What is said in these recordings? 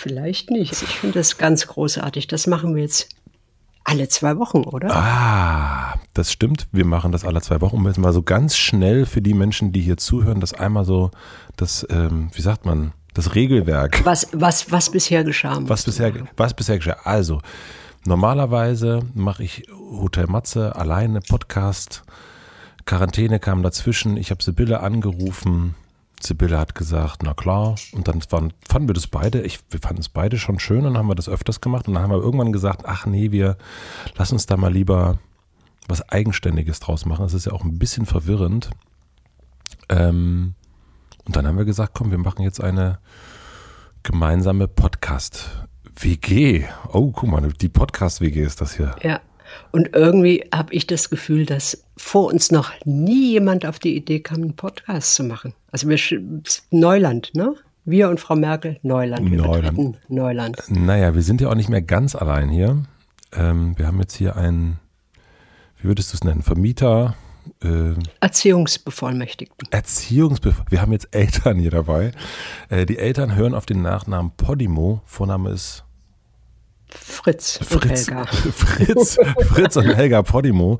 vielleicht nicht. Ich finde das ganz großartig. Das machen wir jetzt alle zwei Wochen, oder? Ah, das stimmt. Wir machen das alle zwei Wochen. Um jetzt mal so ganz schnell für die Menschen, die hier zuhören, das einmal so, das, ähm, wie sagt man, das Regelwerk. Was, was, was bisher geschah. Was bisher, was bisher geschah. Also, normalerweise mache ich Hotel Matze alleine Podcast. Quarantäne kam dazwischen. Ich habe Sibylle angerufen. Sibylle hat gesagt, na klar. Und dann waren, fanden wir das beide, ich, wir fanden es beide schon schön und haben wir das öfters gemacht. Und dann haben wir irgendwann gesagt, ach nee, wir lassen uns da mal lieber was Eigenständiges draus machen. Das ist ja auch ein bisschen verwirrend. Ähm, und dann haben wir gesagt, komm, wir machen jetzt eine gemeinsame Podcast-WG. Oh, guck mal, die Podcast-WG ist das hier. Ja. Und irgendwie habe ich das Gefühl, dass vor uns noch nie jemand auf die Idee kam, einen Podcast zu machen. Also wir Neuland, ne? Wir und Frau Merkel, Neuland. Wir Neuland. Neuland. Naja, wir sind ja auch nicht mehr ganz allein hier. Ähm, wir haben jetzt hier einen, wie würdest du es nennen, Vermieter, äh, Erziehungsbevollmächtigten. Erziehungsbevollmächtigten. Wir haben jetzt Eltern hier dabei. Äh, die Eltern hören auf den Nachnamen Podimo. Vorname ist Fritz, Fritz und Helga. Fritz, Fritz und Helga Podimo.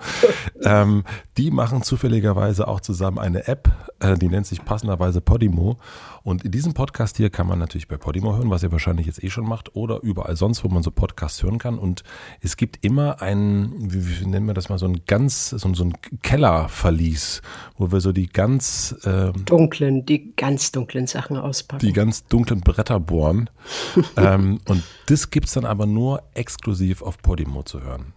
Ähm, die machen zufälligerweise auch zusammen eine App, äh, die nennt sich passenderweise Podimo. Und in diesem Podcast hier kann man natürlich bei Podimo hören, was ihr wahrscheinlich jetzt eh schon macht, oder überall sonst, wo man so Podcasts hören kann. Und es gibt immer einen, wie, wie nennen wir das mal, so ein ganz, so, so ein Kellerverlies, wo wir so die ganz ähm, dunklen, die ganz dunklen Sachen auspacken. Die ganz dunklen Bretter bohren. ähm, und das gibt es dann aber nur exklusiv auf Podimo zu hören.